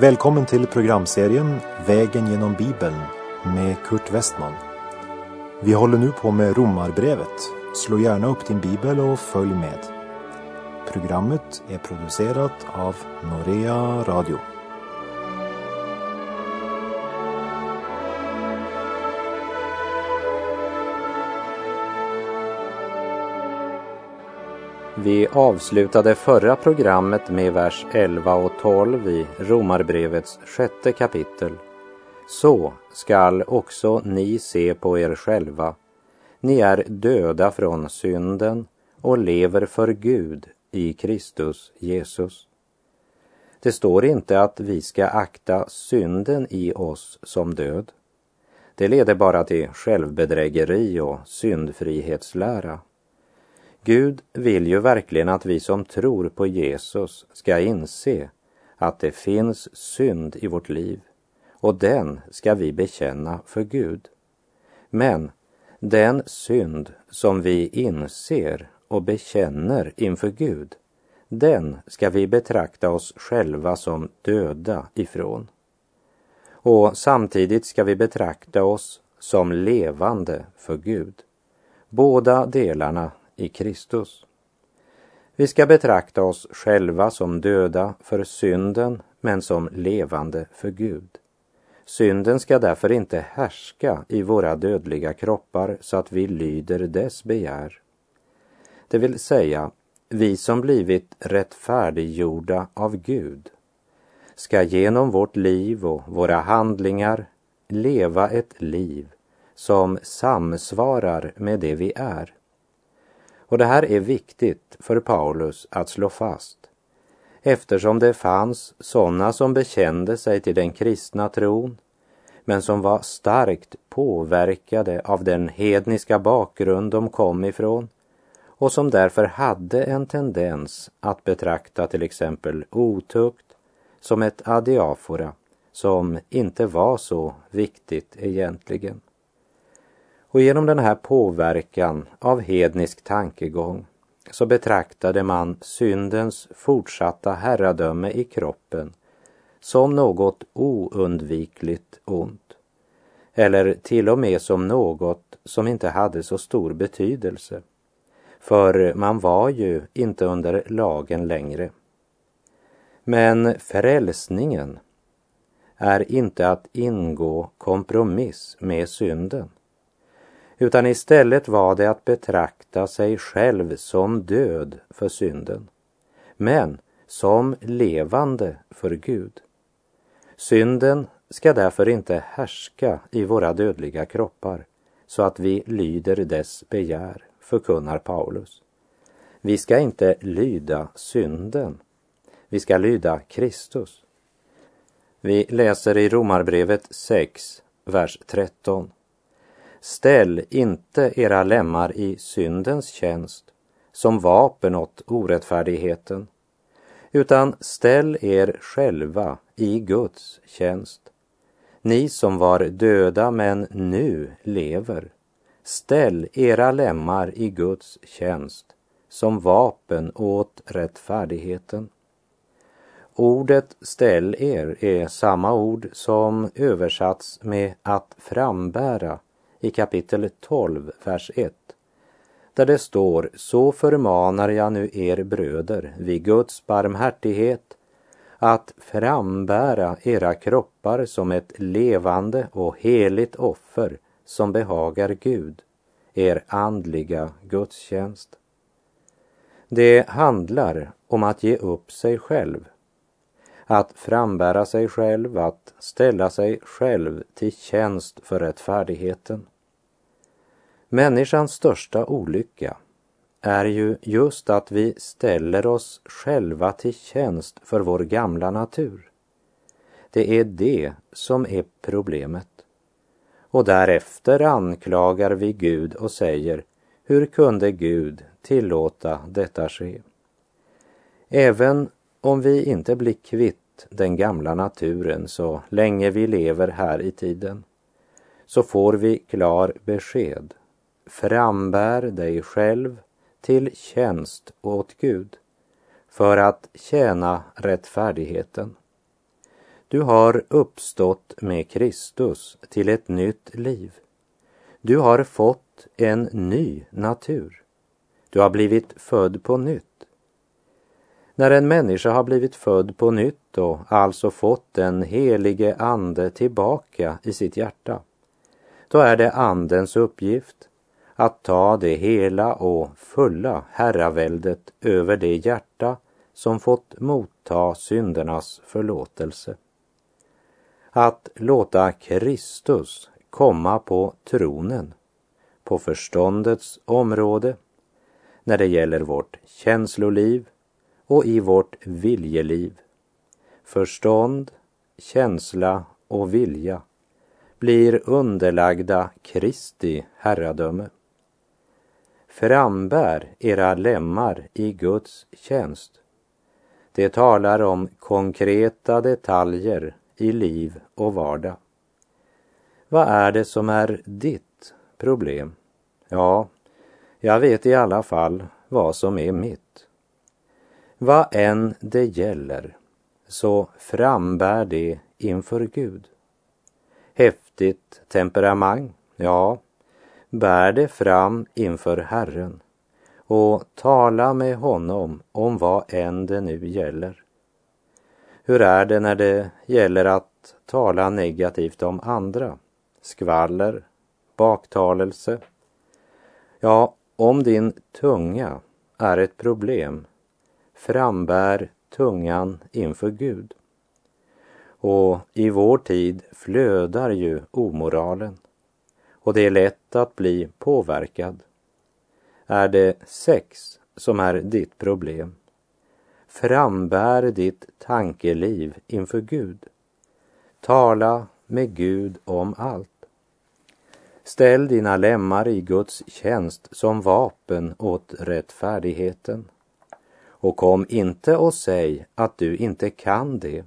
Välkommen till programserien Vägen genom Bibeln med Kurt Westman. Vi håller nu på med Romarbrevet. Slå gärna upp din bibel och följ med. Programmet är producerat av Norea Radio. Vi avslutade förra programmet med vers 11 och 12 i Romarbrevets sjätte kapitel. Så skall också ni se på er själva. Ni är döda från synden och lever för Gud i Kristus Jesus. Det står inte att vi ska akta synden i oss som död. Det leder bara till självbedrägeri och syndfrihetslära. Gud vill ju verkligen att vi som tror på Jesus ska inse att det finns synd i vårt liv och den ska vi bekänna för Gud. Men den synd som vi inser och bekänner inför Gud, den ska vi betrakta oss själva som döda ifrån. Och samtidigt ska vi betrakta oss som levande för Gud. Båda delarna i Kristus. Vi ska betrakta oss själva som döda för synden men som levande för Gud. Synden ska därför inte härska i våra dödliga kroppar så att vi lyder dess begär. Det vill säga, vi som blivit rättfärdiggjorda av Gud ska genom vårt liv och våra handlingar leva ett liv som samsvarar med det vi är. Och det här är viktigt för Paulus att slå fast eftersom det fanns sådana som bekände sig till den kristna tron men som var starkt påverkade av den hedniska bakgrund de kom ifrån och som därför hade en tendens att betrakta till exempel otukt som ett adiafora som inte var så viktigt egentligen. Och genom den här påverkan av hednisk tankegång så betraktade man syndens fortsatta herradöme i kroppen som något oundvikligt ont. Eller till och med som något som inte hade så stor betydelse. För man var ju inte under lagen längre. Men frälsningen är inte att ingå kompromiss med synden utan istället var det att betrakta sig själv som död för synden, men som levande för Gud. Synden ska därför inte härska i våra dödliga kroppar så att vi lyder dess begär, förkunnar Paulus. Vi ska inte lyda synden, vi ska lyda Kristus. Vi läser i Romarbrevet 6, vers 13. Ställ inte era lemmar i syndens tjänst som vapen åt orättfärdigheten, utan ställ er själva i Guds tjänst. Ni som var döda men nu lever, ställ era lemmar i Guds tjänst som vapen åt rättfärdigheten. Ordet ställ er är samma ord som översatts med att frambära i kapitel 12, vers 1, där det står Så förmanar jag nu er bröder vid Guds barmhärtighet att frambära era kroppar som ett levande och heligt offer som behagar Gud, er andliga gudstjänst. Det handlar om att ge upp sig själv, att frambära sig själv, att ställa sig själv till tjänst för rättfärdigheten. Människans största olycka är ju just att vi ställer oss själva till tjänst för vår gamla natur. Det är det som är problemet. Och därefter anklagar vi Gud och säger, hur kunde Gud tillåta detta ske? Även om vi inte blir kvitt den gamla naturen så länge vi lever här i tiden, så får vi klar besked frambär dig själv till tjänst åt Gud för att tjäna rättfärdigheten. Du har uppstått med Kristus till ett nytt liv. Du har fått en ny natur. Du har blivit född på nytt. När en människa har blivit född på nytt och alltså fått den helige ande tillbaka i sitt hjärta, då är det andens uppgift att ta det hela och fulla herraväldet över det hjärta som fått motta syndernas förlåtelse. Att låta Kristus komma på tronen, på förståndets område, när det gäller vårt känsloliv och i vårt viljeliv. Förstånd, känsla och vilja blir underlagda Kristi herradöme. Frambär era lemmar i Guds tjänst. Det talar om konkreta detaljer i liv och vardag. Vad är det som är ditt problem? Ja, jag vet i alla fall vad som är mitt. Vad än det gäller så frambär det inför Gud. Häftigt temperament, ja, bär det fram inför Herren och tala med honom om vad än det nu gäller. Hur är det när det gäller att tala negativt om andra? Skvaller, baktalelse? Ja, om din tunga är ett problem, frambär tungan inför Gud. Och i vår tid flödar ju omoralen och det är lätt att bli påverkad. Är det sex som är ditt problem? Frambär ditt tankeliv inför Gud. Tala med Gud om allt. Ställ dina lemmar i Guds tjänst som vapen åt rättfärdigheten. Och kom inte och säg att du inte kan det.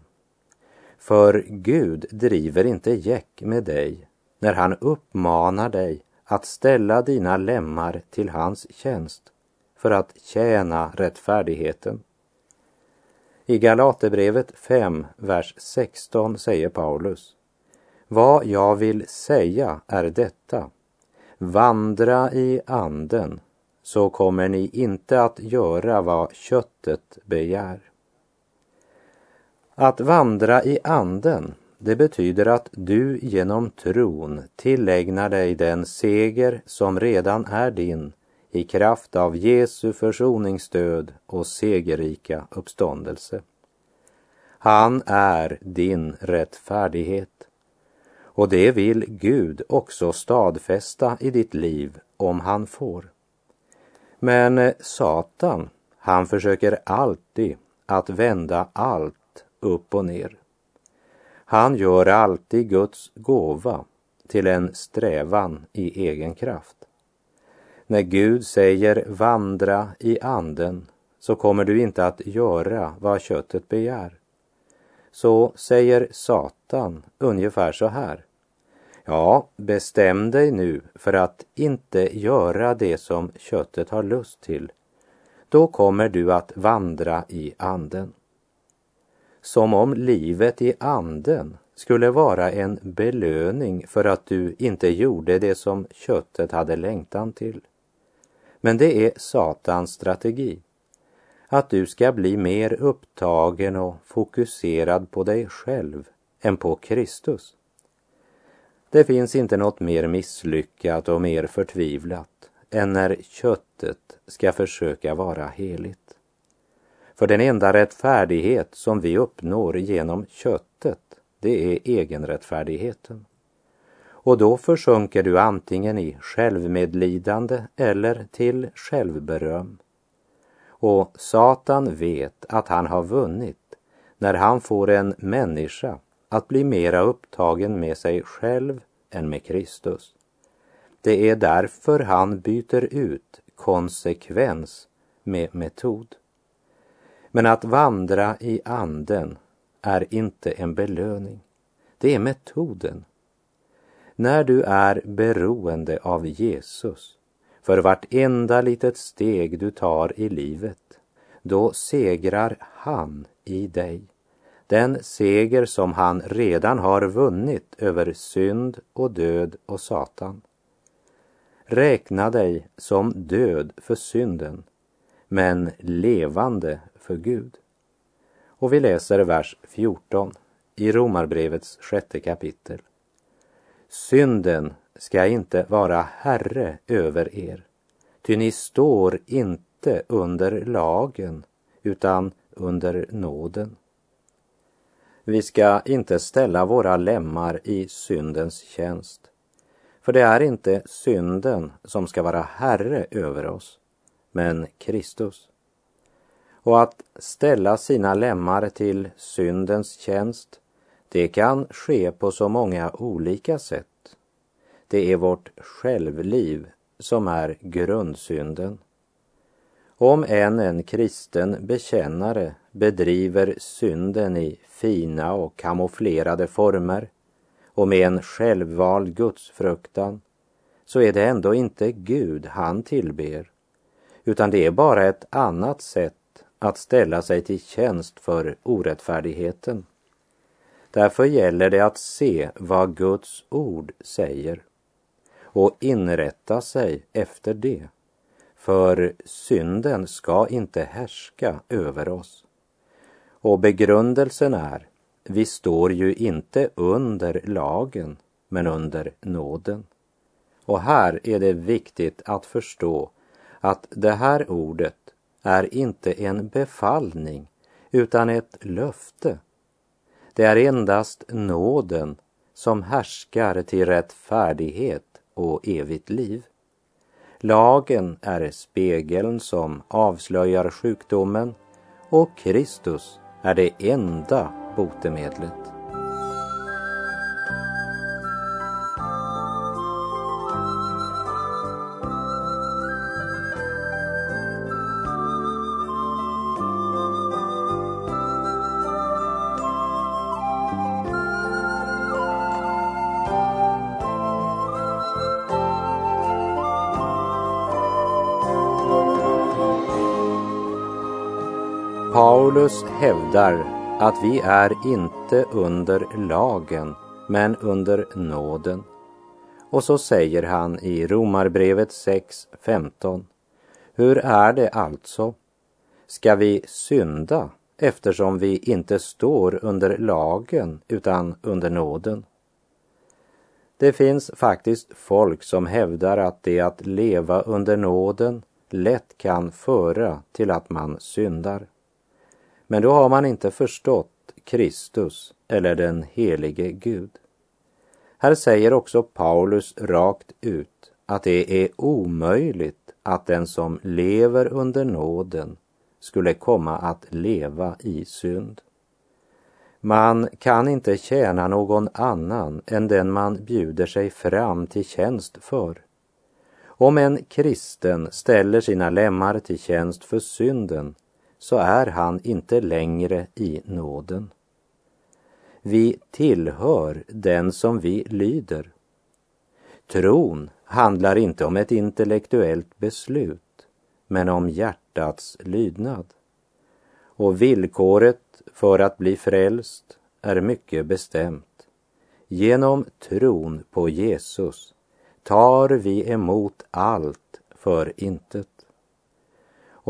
För Gud driver inte jäck med dig när han uppmanar dig att ställa dina lemmar till hans tjänst för att tjäna rättfärdigheten. I Galaterbrevet 5, vers 16 säger Paulus vad jag vill säga är detta. Vandra i anden så kommer ni inte att göra vad köttet begär. Att vandra i anden, det betyder att du genom tron tillägnar dig den seger som redan är din i kraft av Jesu försoningsdöd och segerrika uppståndelse. Han är din rättfärdighet och det vill Gud också stadfästa i ditt liv om han får. Men eh, Satan, han försöker alltid att vända allt upp och ner. Han gör alltid Guds gåva till en strävan i egen kraft. När Gud säger vandra i anden så kommer du inte att göra vad köttet begär. Så säger Satan ungefär så här. Ja, bestäm dig nu för att inte göra det som köttet har lust till. Då kommer du att vandra i anden. Som om livet i anden skulle vara en belöning för att du inte gjorde det som köttet hade längtan till. Men det är Satans strategi. Att du ska bli mer upptagen och fokuserad på dig själv än på Kristus. Det finns inte något mer misslyckat och mer förtvivlat än när köttet ska försöka vara heligt. För den enda rättfärdighet som vi uppnår genom köttet, det är egenrättfärdigheten. Och då försjunker du antingen i självmedlidande eller till självberöm. Och Satan vet att han har vunnit när han får en människa att bli mera upptagen med sig själv än med Kristus. Det är därför han byter ut konsekvens med metod. Men att vandra i anden är inte en belöning. Det är metoden. När du är beroende av Jesus för vartenda litet steg du tar i livet, då segrar han i dig den seger som han redan har vunnit över synd och död och Satan. Räkna dig som död för synden, men levande för Gud. Och vi läser vers 14 i Romarbrevets sjätte kapitel. Synden ska inte vara herre över er, ty ni står inte under lagen utan under nåden. Vi ska inte ställa våra lemmar i syndens tjänst. För det är inte synden som ska vara herre över oss, men Kristus. Och att ställa sina lemmar till syndens tjänst, det kan ske på så många olika sätt. Det är vårt självliv som är grundsynden. Om än en kristen bekännare bedriver synden i fina och kamouflerade former och med en självvald gudsfruktan så är det ändå inte Gud han tillber utan det är bara ett annat sätt att ställa sig till tjänst för orättfärdigheten. Därför gäller det att se vad Guds ord säger och inrätta sig efter det. För synden ska inte härska över oss. Och begrundelsen är, vi står ju inte under lagen, men under nåden. Och här är det viktigt att förstå att det här ordet är inte en befallning utan ett löfte. Det är endast nåden som härskar till rättfärdighet och evigt liv. Lagen är spegeln som avslöjar sjukdomen och Kristus är det enda botemedlet. Paulus hävdar att vi är inte under lagen, men under nåden. Och så säger han i Romarbrevet 6.15. Hur är det alltså? Ska vi synda eftersom vi inte står under lagen utan under nåden? Det finns faktiskt folk som hävdar att det att leva under nåden lätt kan föra till att man syndar. Men då har man inte förstått Kristus eller den helige Gud. Här säger också Paulus rakt ut att det är omöjligt att den som lever under nåden skulle komma att leva i synd. Man kan inte tjäna någon annan än den man bjuder sig fram till tjänst för. Om en kristen ställer sina lemmar till tjänst för synden så är han inte längre i nåden. Vi tillhör den som vi lyder. Tron handlar inte om ett intellektuellt beslut, men om hjärtats lydnad. Och villkoret för att bli frälst är mycket bestämt. Genom tron på Jesus tar vi emot allt för intet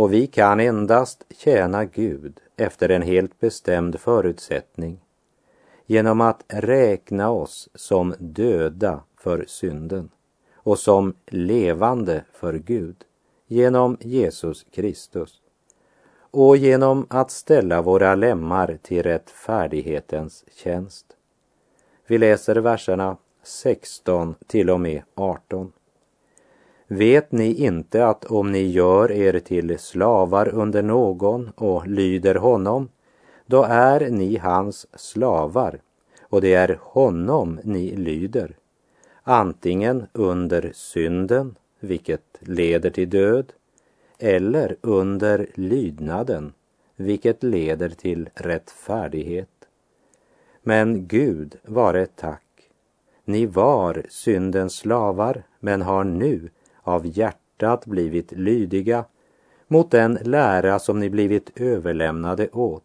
och vi kan endast tjäna Gud efter en helt bestämd förutsättning genom att räkna oss som döda för synden och som levande för Gud genom Jesus Kristus och genom att ställa våra lemmar till rättfärdighetens tjänst. Vi läser verserna 16 till och med 18. Vet ni inte att om ni gör er till slavar under någon och lyder honom, då är ni hans slavar och det är honom ni lyder, antingen under synden, vilket leder till död, eller under lydnaden, vilket leder till rättfärdighet. Men Gud vare tack, ni var syndens slavar, men har nu av hjärtat blivit lydiga mot den lära som ni blivit överlämnade åt.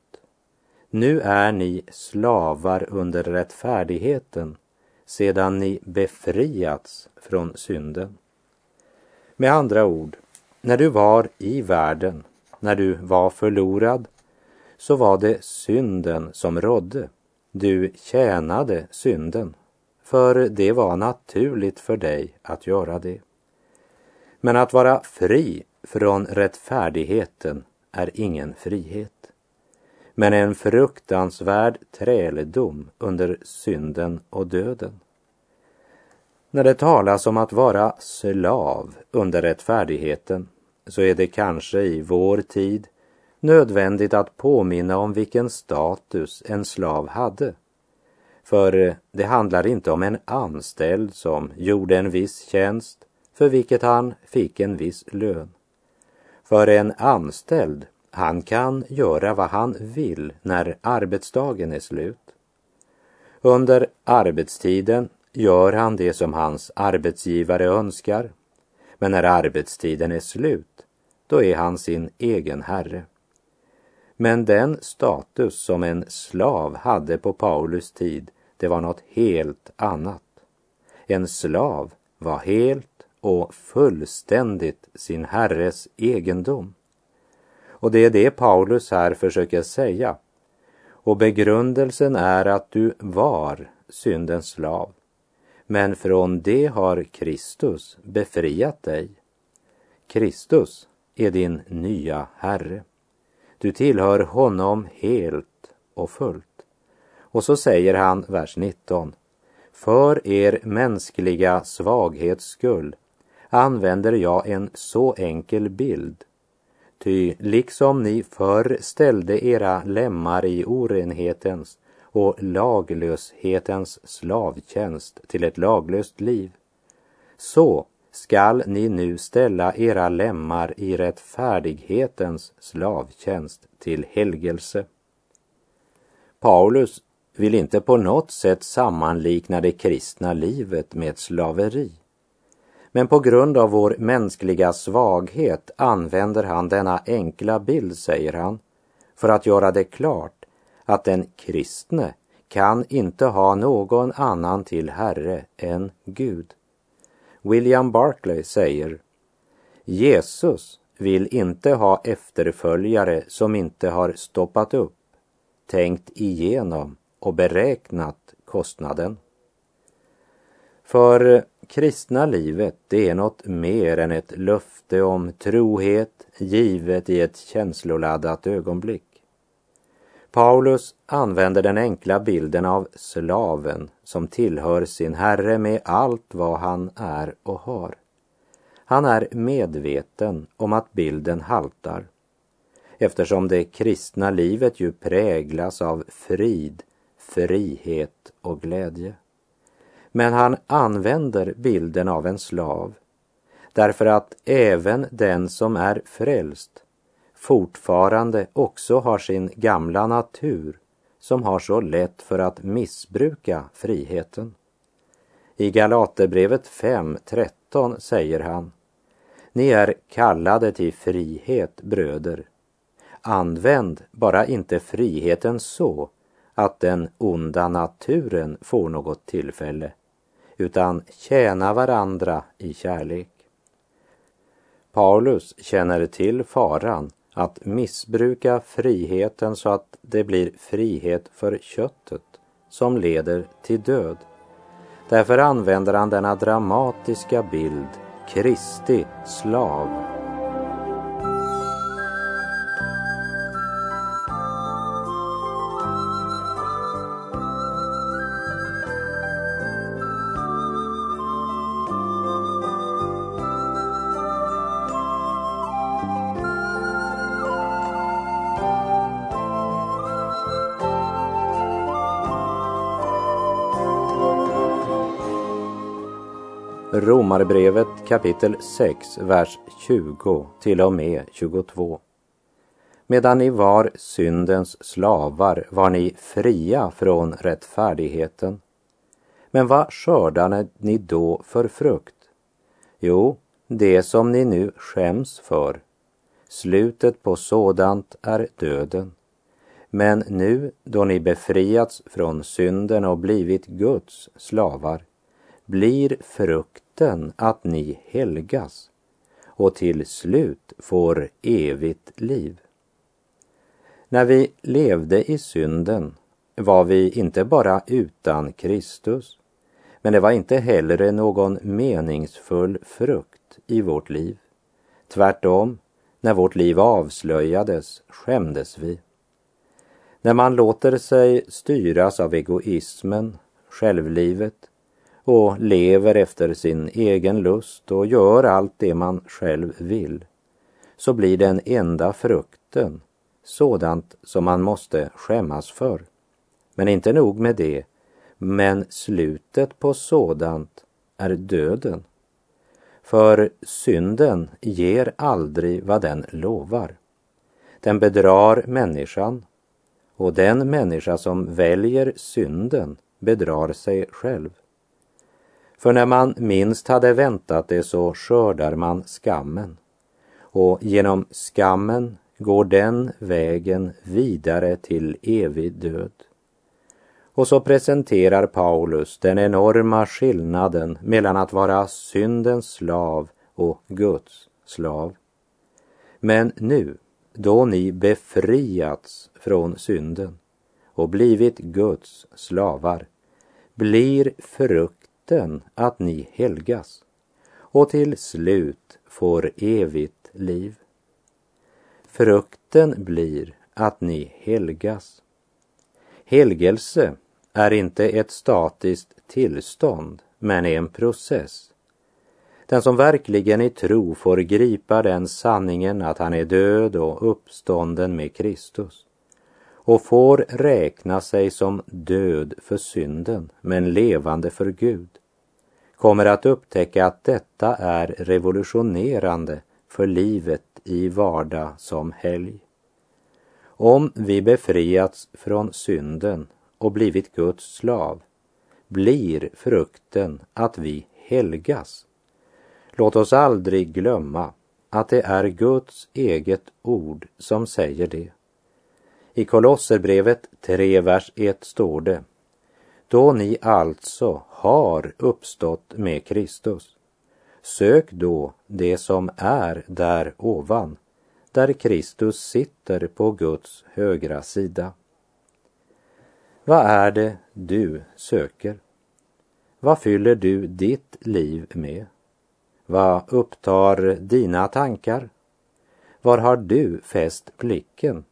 Nu är ni slavar under rättfärdigheten sedan ni befriats från synden. Med andra ord, när du var i världen, när du var förlorad, så var det synden som rådde. Du tjänade synden, för det var naturligt för dig att göra det. Men att vara fri från rättfärdigheten är ingen frihet men en fruktansvärd träldom under synden och döden. När det talas om att vara slav under rättfärdigheten så är det kanske i vår tid nödvändigt att påminna om vilken status en slav hade. För det handlar inte om en anställd som gjorde en viss tjänst för vilket han fick en viss lön. För en anställd han kan göra vad han vill när arbetsdagen är slut. Under arbetstiden gör han det som hans arbetsgivare önskar. Men när arbetstiden är slut, då är han sin egen herre. Men den status som en slav hade på Paulus tid, det var något helt annat. En slav var helt och fullständigt sin herres egendom. Och det är det Paulus här försöker säga. Och begrundelsen är att du var syndens slav. Men från det har Kristus befriat dig. Kristus är din nya Herre. Du tillhör honom helt och fullt. Och så säger han, vers 19. För er mänskliga svaghets skull använder jag en så enkel bild Ty liksom ni förr ställde era lemmar i orenhetens och laglöshetens slavtjänst till ett laglöst liv, så skall ni nu ställa era lemmar i rättfärdighetens slavtjänst till helgelse. Paulus vill inte på något sätt sammanlikna det kristna livet med slaveri. Men på grund av vår mänskliga svaghet använder han denna enkla bild, säger han, för att göra det klart att den kristne kan inte ha någon annan till Herre än Gud. William Barclay säger Jesus vill inte ha efterföljare som inte har stoppat upp, tänkt igenom och beräknat kostnaden. För kristna livet, det är något mer än ett löfte om trohet givet i ett känsloladdat ögonblick. Paulus använder den enkla bilden av slaven som tillhör sin herre med allt vad han är och har. Han är medveten om att bilden haltar eftersom det kristna livet ju präglas av frid, frihet och glädje. Men han använder bilden av en slav därför att även den som är frälst fortfarande också har sin gamla natur som har så lätt för att missbruka friheten. I Galaterbrevet 5.13 säger han Ni är kallade till frihet, bröder. Använd bara inte friheten så att den onda naturen får något tillfälle utan tjäna varandra i kärlek. Paulus känner till faran att missbruka friheten så att det blir frihet för köttet som leder till död. Därför använder han denna dramatiska bild, Kristi slav Romarbrevet kapitel 6, vers 20 till och med 22. Medan ni var syndens slavar var ni fria från rättfärdigheten. Men vad skördade ni då för frukt? Jo, det som ni nu skäms för. Slutet på sådant är döden. Men nu då ni befriats från synden och blivit Guds slavar blir frukt löften att ni helgas och till slut får evigt liv. När vi levde i synden var vi inte bara utan Kristus, men det var inte heller någon meningsfull frukt i vårt liv. Tvärtom, när vårt liv avslöjades skämdes vi. När man låter sig styras av egoismen, självlivet och lever efter sin egen lust och gör allt det man själv vill, så blir den enda frukten sådant som man måste skämmas för. Men inte nog med det, men slutet på sådant är döden. För synden ger aldrig vad den lovar. Den bedrar människan och den människa som väljer synden bedrar sig själv. För när man minst hade väntat det så skördar man skammen. Och genom skammen går den vägen vidare till evig död. Och så presenterar Paulus den enorma skillnaden mellan att vara syndens slav och Guds slav. Men nu, då ni befriats från synden och blivit Guds slavar, blir frukten att ni helgas och till slut får evigt liv. Frukten blir att ni helgas. Helgelse är inte ett statiskt tillstånd, men en process. Den som verkligen i tro får gripa den sanningen att han är död och uppstånden med Kristus och får räkna sig som död för synden men levande för Gud kommer att upptäcka att detta är revolutionerande för livet i vardag som helg. Om vi befriats från synden och blivit Guds slav blir frukten att vi helgas. Låt oss aldrig glömma att det är Guds eget ord som säger det. I Kolosserbrevet 3, vers 1 står det Då ni alltså har uppstått med Kristus, sök då det som är där ovan, där Kristus sitter på Guds högra sida. Vad är det du söker? Vad fyller du ditt liv med? Vad upptar dina tankar? Var har du fäst blicken?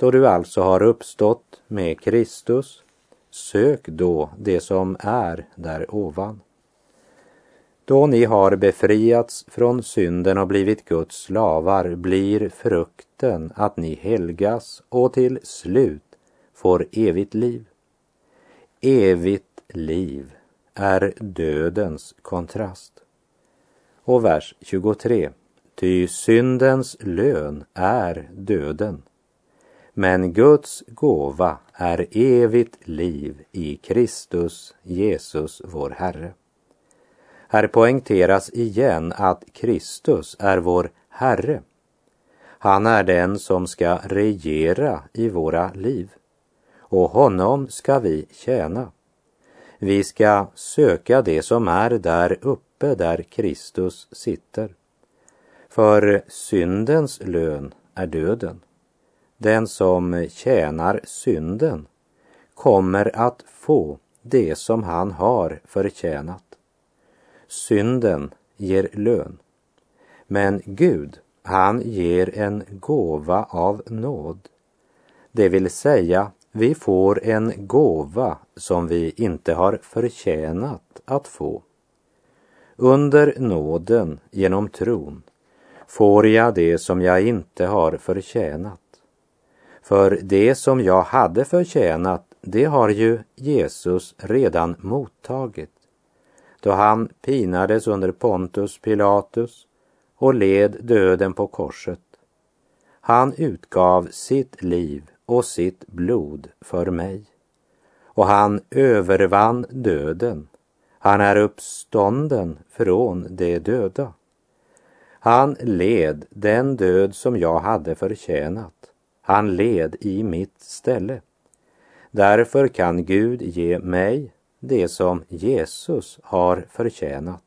Då du alltså har uppstått med Kristus, sök då det som är där ovan. Då ni har befriats från synden och blivit Guds slavar blir frukten att ni helgas och till slut får evigt liv. Evigt liv är dödens kontrast. Och vers 23. Ty syndens lön är döden. Men Guds gåva är evigt liv i Kristus Jesus vår Herre. Här poängteras igen att Kristus är vår Herre. Han är den som ska regera i våra liv och honom ska vi tjäna. Vi ska söka det som är där uppe där Kristus sitter. För syndens lön är döden. Den som tjänar synden kommer att få det som han har förtjänat. Synden ger lön. Men Gud, han ger en gåva av nåd. Det vill säga vi får en gåva som vi inte har förtjänat att få. Under nåden genom tron får jag det som jag inte har förtjänat. För det som jag hade förtjänat, det har ju Jesus redan mottagit då han pinades under Pontus Pilatus och led döden på korset. Han utgav sitt liv och sitt blod för mig. Och han övervann döden. Han är uppstånden från de döda. Han led den död som jag hade förtjänat han led i mitt ställe. Därför kan Gud ge mig det som Jesus har förtjänat.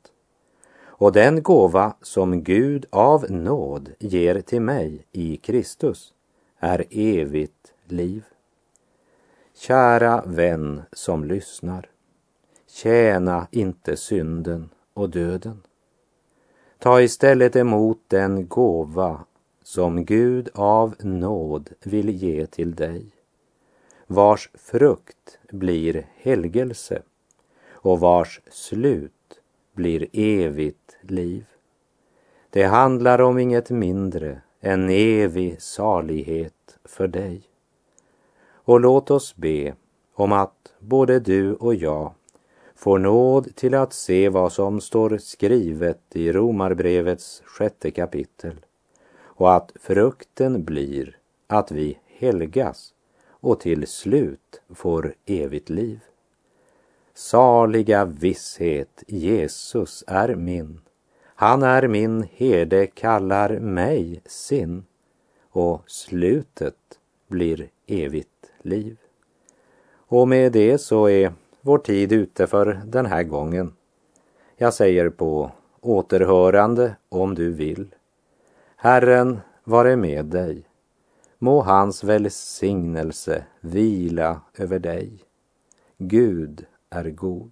Och den gåva som Gud av nåd ger till mig i Kristus är evigt liv. Kära vän som lyssnar, tjäna inte synden och döden. Ta istället emot den gåva som Gud av nåd vill ge till dig, vars frukt blir helgelse och vars slut blir evigt liv. Det handlar om inget mindre än evig salighet för dig. Och låt oss be om att både du och jag får nåd till att se vad som står skrivet i Romarbrevets sjätte kapitel och att frukten blir att vi helgas och till slut får evigt liv. Saliga visshet, Jesus är min. Han är min herde, kallar mig sin och slutet blir evigt liv. Och med det så är vår tid ute för den här gången. Jag säger på återhörande om du vill. Herren vare med dig. Må hans välsignelse vila över dig. Gud är god.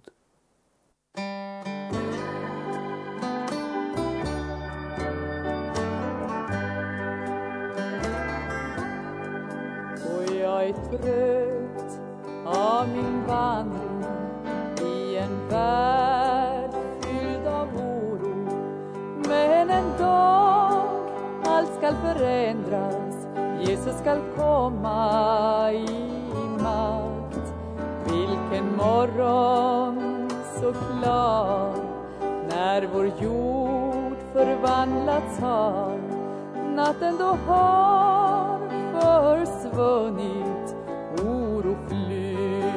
Och jag är trött av min vandring i en värld skall förändras, Jesus skall komma i makt. Vilken morgon så klar. När vår jord förvandlats har. Natten då har försvunnit. Oro flyr.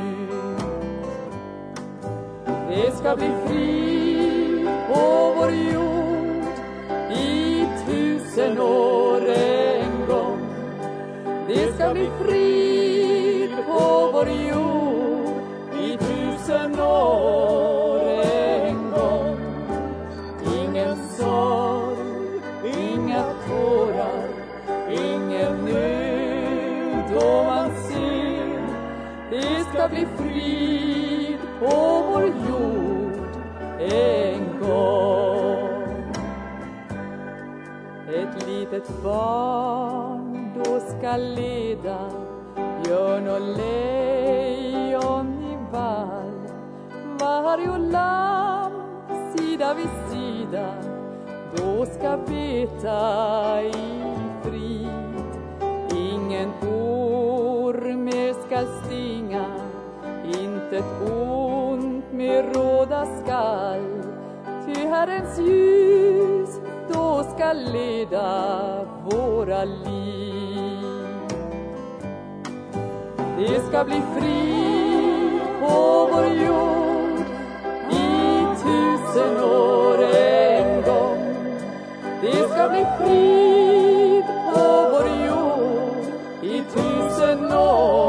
Det ska bli frid på vår jord tusen år en gång. Det ska bli frid på vår jord i tusen år Ett barn då ska leda björn och lejon i vall. Varg och lamm sida vid sida då ska beta i frid. Ingen orm mer skall stinga, intet ont mer råda skall. Ty Herrens ljus ska leda våra liv. Det ska bli frid på vår jord i tusen år en gång. Det ska bli frid på vår jord i tusen år